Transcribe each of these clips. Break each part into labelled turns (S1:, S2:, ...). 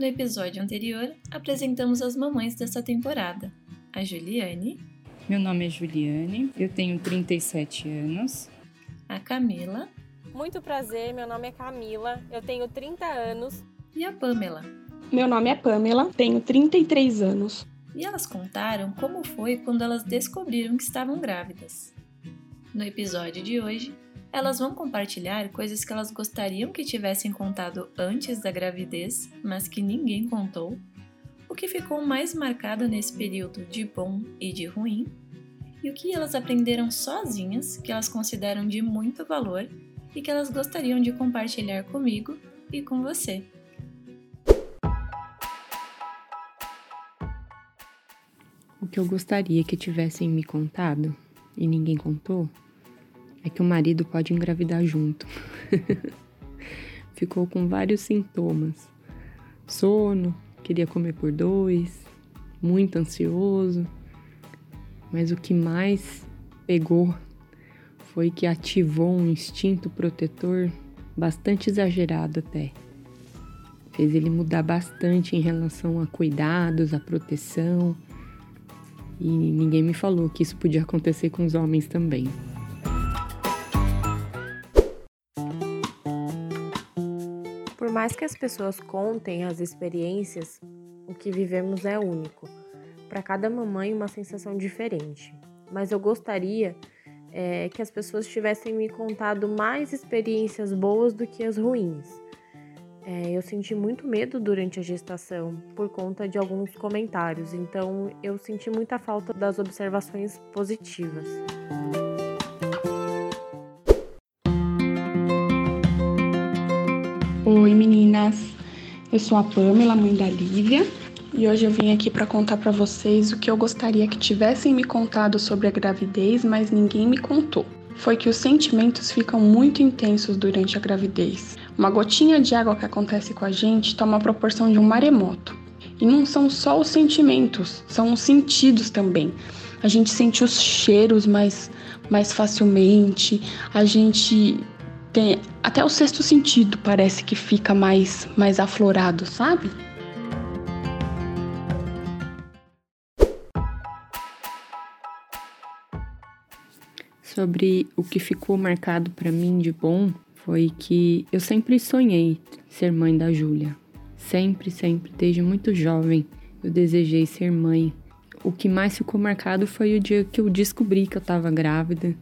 S1: No episódio anterior, apresentamos as mamães dessa temporada: a Juliane.
S2: Meu nome é Juliane, eu tenho 37 anos.
S1: A Camila.
S3: Muito prazer, meu nome é Camila, eu tenho 30 anos.
S1: E a Pamela.
S4: Meu nome é Pamela, tenho 33 anos.
S1: E elas contaram como foi quando elas descobriram que estavam grávidas. No episódio de hoje, elas vão compartilhar coisas que elas gostariam que tivessem contado antes da gravidez, mas que ninguém contou, o que ficou mais marcado nesse período de bom e de ruim, e o que elas aprenderam sozinhas que elas consideram de muito valor e que elas gostariam de compartilhar comigo e com você.
S2: O que eu gostaria que tivessem me contado e ninguém contou é que o marido pode engravidar junto. Ficou com vários sintomas: sono, queria comer por dois, muito ansioso. Mas o que mais pegou foi que ativou um instinto protetor bastante exagerado até. Fez ele mudar bastante em relação a cuidados, a proteção. E ninguém me falou que isso podia acontecer com os homens também.
S3: Por mais que as pessoas contem as experiências, o que vivemos é único. Para cada mamãe, uma sensação diferente. Mas eu gostaria é, que as pessoas tivessem me contado mais experiências boas do que as ruins. É, eu senti muito medo durante a gestação por conta de alguns comentários, então eu senti muita falta das observações positivas.
S4: Oi meninas, eu sou a Pamela, mãe da Lívia, e hoje eu vim aqui para contar para vocês o que eu gostaria que tivessem me contado sobre a gravidez, mas ninguém me contou. Foi que os sentimentos ficam muito intensos durante a gravidez. Uma gotinha de água que acontece com a gente toma a proporção de um maremoto. E não são só os sentimentos, são os sentidos também. A gente sente os cheiros mais, mais facilmente, a gente tem até o sexto sentido parece que fica mais mais aflorado, sabe?
S2: Sobre o que ficou marcado para mim de bom foi que eu sempre sonhei ser mãe da Júlia. Sempre, sempre, desde muito jovem, eu desejei ser mãe. O que mais ficou marcado foi o dia que eu descobri que eu estava grávida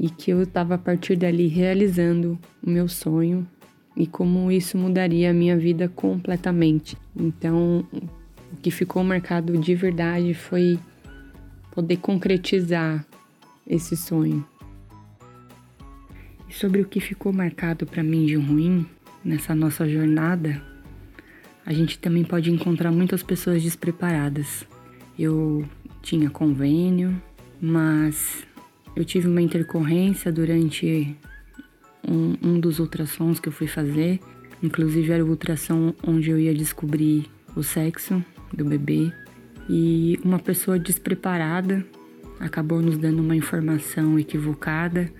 S2: e que eu estava a partir dali realizando o meu sonho e como isso mudaria a minha vida completamente. Então, o que ficou marcado de verdade foi poder concretizar esse sonho. E sobre o que ficou marcado para mim de ruim nessa nossa jornada, a gente também pode encontrar muitas pessoas despreparadas. Eu tinha convênio, mas eu tive uma intercorrência durante um, um dos ultrassons que eu fui fazer. Inclusive era o ultrassom onde eu ia descobrir o sexo do bebê. E uma pessoa despreparada acabou nos dando uma informação equivocada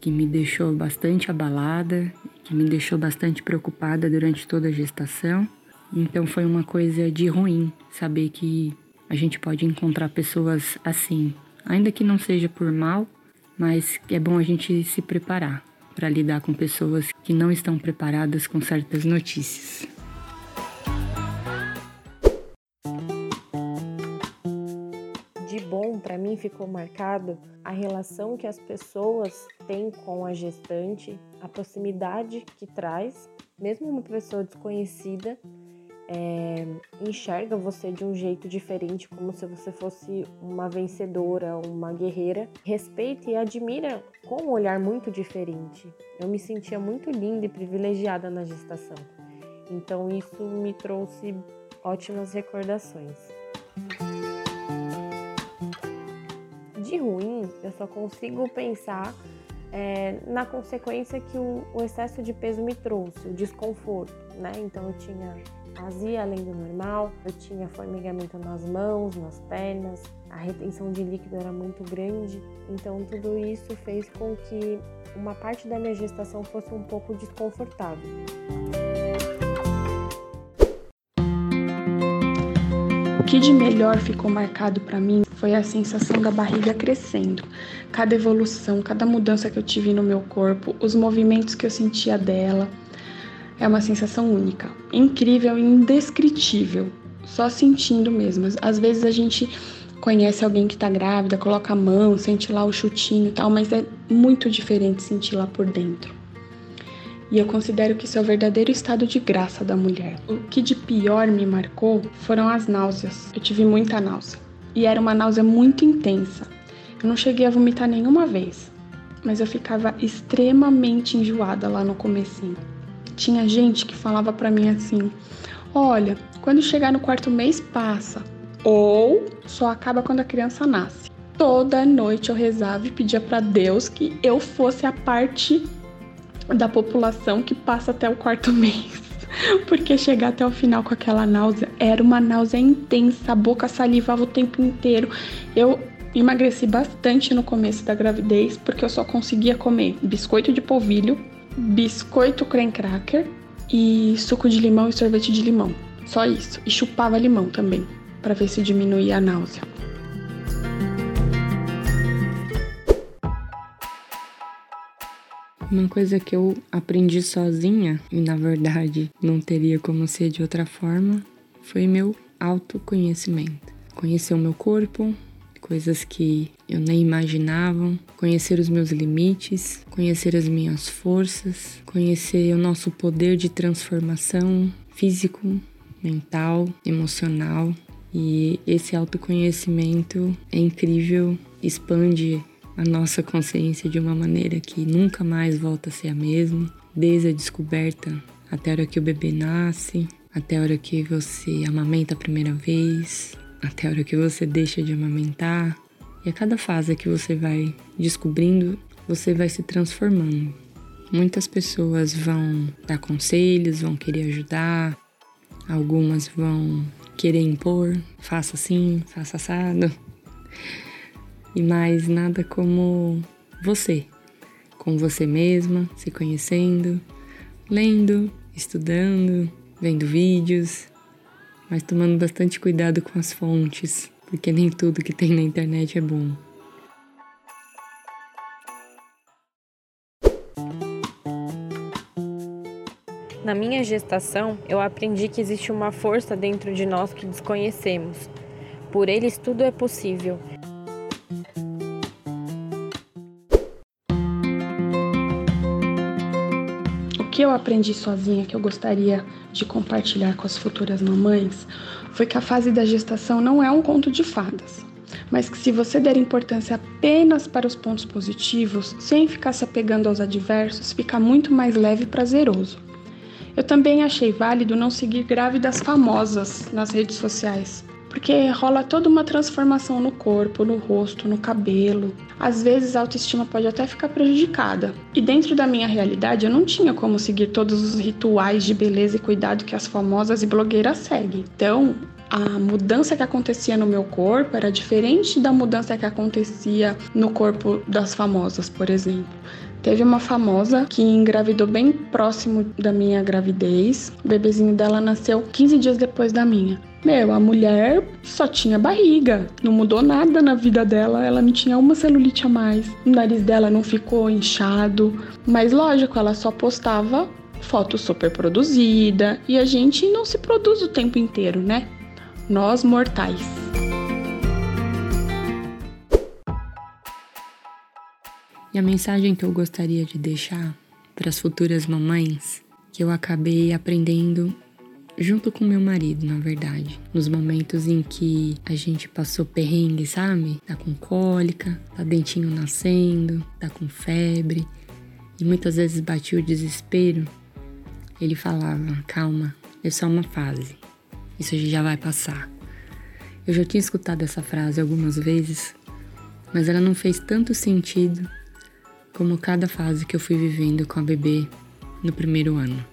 S2: que me deixou bastante abalada, que me deixou bastante preocupada durante toda a gestação. Então foi uma coisa de ruim saber que a gente pode encontrar pessoas assim, ainda que não seja por mal, mas é bom a gente se preparar para lidar com pessoas que não estão preparadas com certas notícias.
S3: De bom, para mim ficou marcado a relação que as pessoas têm com a gestante, a proximidade que traz, mesmo uma pessoa desconhecida é, enxerga você de um jeito diferente, como se você fosse uma vencedora, uma guerreira. Respeita e admira com um olhar muito diferente. Eu me sentia muito linda e privilegiada na gestação. Então isso me trouxe ótimas recordações. De ruim, eu só consigo pensar é, na consequência que o, o excesso de peso me trouxe, o desconforto, né? Então eu tinha azia além do normal, eu tinha formigamento nas mãos, nas pernas, a retenção de líquido era muito grande, então tudo isso fez com que uma parte da minha gestação fosse um pouco desconfortável.
S4: que de melhor ficou marcado para mim foi a sensação da barriga crescendo. Cada evolução, cada mudança que eu tive no meu corpo, os movimentos que eu sentia dela. É uma sensação única, incrível e indescritível. Só sentindo mesmo. Às vezes a gente conhece alguém que tá grávida, coloca a mão, sente lá o chutinho e tal, mas é muito diferente sentir lá por dentro. E eu considero que isso é o verdadeiro estado de graça da mulher. O que de pior me marcou foram as náuseas. Eu tive muita náusea. E era uma náusea muito intensa. Eu não cheguei a vomitar nenhuma vez, mas eu ficava extremamente enjoada lá no comecinho. Tinha gente que falava para mim assim: "Olha, quando chegar no quarto mês passa, ou só acaba quando a criança nasce". Toda noite eu rezava e pedia para Deus que eu fosse a parte da população que passa até o quarto mês. Porque chegar até o final com aquela náusea era uma náusea intensa, a boca salivava o tempo inteiro. Eu emagreci bastante no começo da gravidez, porque eu só conseguia comer biscoito de polvilho, biscoito creme cracker e suco de limão e sorvete de limão. Só isso. E chupava limão também, para ver se diminuía a náusea.
S2: Uma coisa que eu aprendi sozinha, e na verdade não teria como ser de outra forma, foi meu autoconhecimento. Conhecer o meu corpo, coisas que eu nem imaginava, conhecer os meus limites, conhecer as minhas forças, conhecer o nosso poder de transformação físico, mental, emocional. E esse autoconhecimento é incrível, expande a nossa consciência de uma maneira que nunca mais volta a ser a mesma, desde a descoberta até a hora que o bebê nasce, até a hora que você amamenta a primeira vez, até a hora que você deixa de amamentar. E a cada fase que você vai descobrindo, você vai se transformando. Muitas pessoas vão dar conselhos, vão querer ajudar, algumas vão querer impor, faça assim, faça assado. E mais nada como você, com você mesma, se conhecendo, lendo, estudando, vendo vídeos, mas tomando bastante cuidado com as fontes, porque nem tudo que tem na internet é bom.
S3: Na minha gestação, eu aprendi que existe uma força dentro de nós que desconhecemos. Por eles, tudo é possível
S4: que eu aprendi sozinha que eu gostaria de compartilhar com as futuras mamães foi que a fase da gestação não é um conto de fadas, mas que se você der importância apenas para os pontos positivos, sem ficar se apegando aos adversos, fica muito mais leve e prazeroso. Eu também achei válido não seguir grávidas famosas nas redes sociais, porque rola toda uma transformação no corpo, no rosto, no cabelo. Às vezes a autoestima pode até ficar prejudicada. E dentro da minha realidade eu não tinha como seguir todos os rituais de beleza e cuidado que as famosas e blogueiras seguem. Então, a mudança que acontecia no meu corpo era diferente da mudança que acontecia no corpo das famosas, por exemplo. Teve uma famosa que engravidou bem próximo da minha gravidez. O bebezinho dela nasceu 15 dias depois da minha. Meu, a mulher só tinha barriga, não mudou nada na vida dela, ela não tinha uma celulite a mais, o nariz dela não ficou inchado, mas lógico, ela só postava foto super produzida e a gente não se produz o tempo inteiro, né? Nós mortais.
S2: E a mensagem que eu gostaria de deixar para as futuras mamães, que eu acabei aprendendo junto com meu marido, na verdade. Nos momentos em que a gente passou perrengue, sabe? Tá com cólica, tá dentinho nascendo, tá com febre. E muitas vezes batia o desespero. Ele falava: calma, é só uma fase. Isso já vai passar. Eu já tinha escutado essa frase algumas vezes, mas ela não fez tanto sentido como cada fase que eu fui vivendo com a bebê no primeiro ano.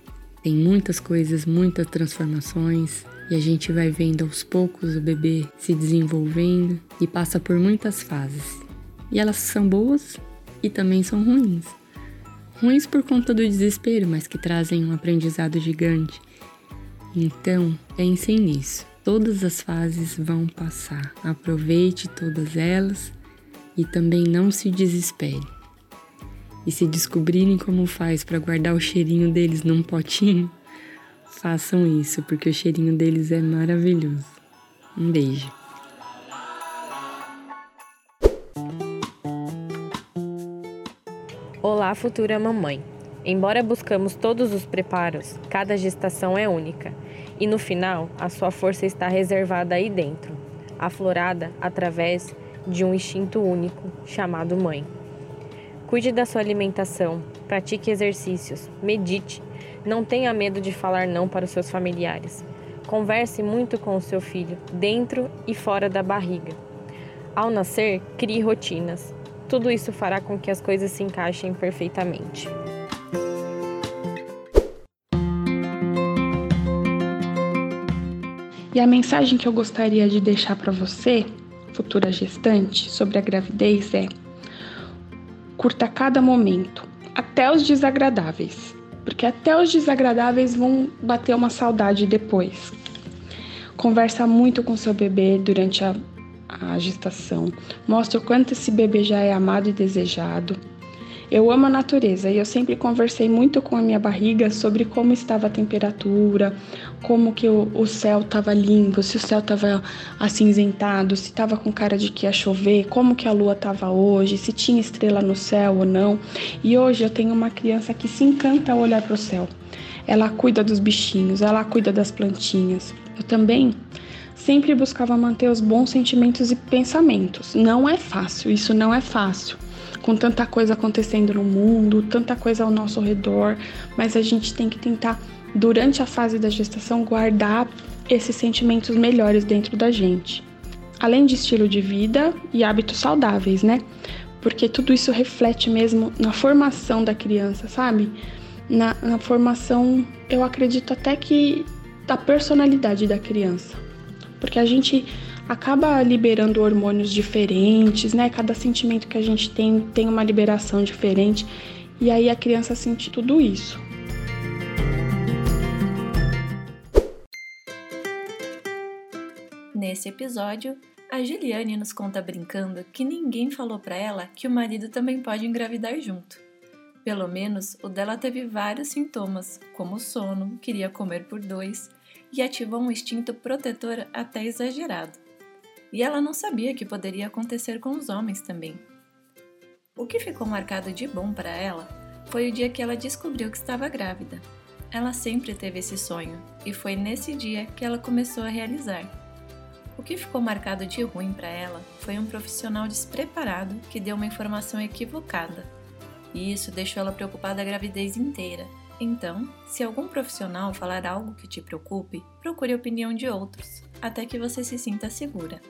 S2: Tem muitas coisas, muitas transformações e a gente vai vendo aos poucos o bebê se desenvolvendo e passa por muitas fases. E elas são boas e também são ruins. Ruins por conta do desespero, mas que trazem um aprendizado gigante. Então, pensem nisso. Todas as fases vão passar. Aproveite todas elas e também não se desespere. E se descobrirem como faz para guardar o cheirinho deles num potinho, façam isso, porque o cheirinho deles é maravilhoso. Um beijo.
S3: Olá, futura mamãe. Embora buscamos todos os preparos, cada gestação é única. E no final, a sua força está reservada aí dentro, aflorada através de um instinto único chamado mãe. Cuide da sua alimentação, pratique exercícios, medite, não tenha medo de falar não para os seus familiares. Converse muito com o seu filho, dentro e fora da barriga. Ao nascer, crie rotinas. Tudo isso fará com que as coisas se encaixem perfeitamente.
S4: E a mensagem que eu gostaria de deixar para você, futura gestante, sobre a gravidez é: curta cada momento, até os desagradáveis, porque até os desagradáveis vão bater uma saudade depois. Conversa muito com seu bebê durante a, a gestação, mostra o quanto esse bebê já é amado e desejado eu amo a natureza e eu sempre conversei muito com a minha barriga sobre como estava a temperatura, como que o, o céu estava limpo, se o céu estava acinzentado, se estava com cara de que ia chover, como que a lua estava hoje, se tinha estrela no céu ou não. E hoje eu tenho uma criança que se encanta a olhar para o céu. Ela cuida dos bichinhos, ela cuida das plantinhas. Eu também sempre buscava manter os bons sentimentos e pensamentos. Não é fácil, isso não é fácil com tanta coisa acontecendo no mundo, tanta coisa ao nosso redor, mas a gente tem que tentar, durante a fase da gestação, guardar esses sentimentos melhores dentro da gente. Além de estilo de vida e hábitos saudáveis, né? Porque tudo isso reflete mesmo na formação da criança, sabe? Na, na formação, eu acredito até que da personalidade da criança. Porque a gente acaba liberando hormônios diferentes, né? Cada sentimento que a gente tem tem uma liberação diferente e aí a criança sente tudo isso.
S1: Nesse episódio, a Juliane nos conta brincando que ninguém falou para ela que o marido também pode engravidar junto. Pelo menos o dela teve vários sintomas, como sono, queria comer por dois e ativou um instinto protetor até exagerado e ela não sabia que poderia acontecer com os homens também. O que ficou marcado de bom para ela foi o dia que ela descobriu que estava grávida. Ela sempre teve esse sonho e foi nesse dia que ela começou a realizar. O que ficou marcado de ruim para ela foi um profissional despreparado que deu uma informação equivocada. E isso deixou ela preocupada a gravidez inteira. Então, se algum profissional falar algo que te preocupe, procure a opinião de outros, até que você se sinta segura.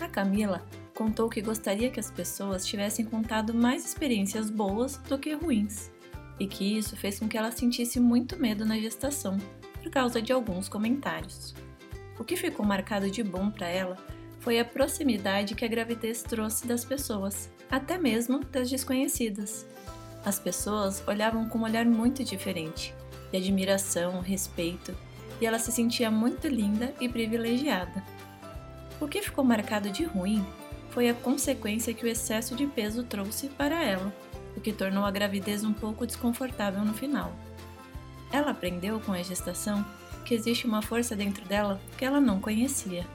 S1: A Camila contou que gostaria que as pessoas tivessem contado mais experiências boas do que ruins, e que isso fez com que ela sentisse muito medo na gestação, por causa de alguns comentários. O que ficou marcado de bom para ela foi a proximidade que a gravidez trouxe das pessoas, até mesmo das desconhecidas. As pessoas olhavam com um olhar muito diferente, de admiração, respeito, e ela se sentia muito linda e privilegiada. O que ficou marcado de ruim foi a consequência que o excesso de peso trouxe para ela, o que tornou a gravidez um pouco desconfortável no final. Ela aprendeu com a gestação que existe uma força dentro dela que ela não conhecia.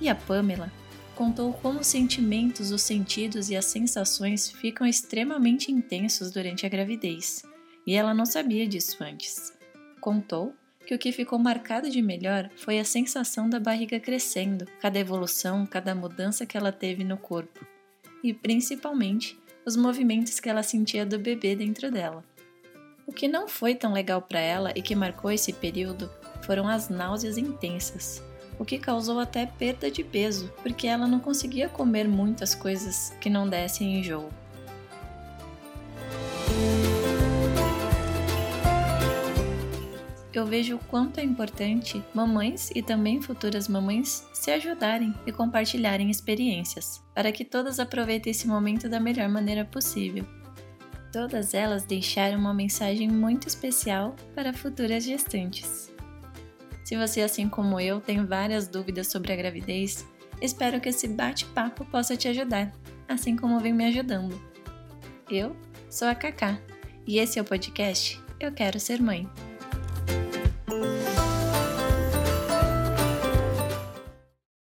S1: E a Pamela contou como os sentimentos, os sentidos e as sensações ficam extremamente intensos durante a gravidez, e ela não sabia disso antes. Contou que o que ficou marcado de melhor foi a sensação da barriga crescendo, cada evolução, cada mudança que ela teve no corpo, e principalmente os movimentos que ela sentia do bebê dentro dela. O que não foi tão legal para ela e que marcou esse período foram as náuseas intensas, o que causou até perda de peso, porque ela não conseguia comer muitas coisas que não dessem enjoo. Eu vejo o quanto é importante mamães e também futuras mamães se ajudarem e compartilharem experiências, para que todas aproveitem esse momento da melhor maneira possível. Todas elas deixaram uma mensagem muito especial para futuras gestantes. Se você, assim como eu, tem várias dúvidas sobre a gravidez, espero que esse bate-papo possa te ajudar, assim como vem me ajudando. Eu sou a Kaká e esse é o podcast Eu Quero Ser Mãe.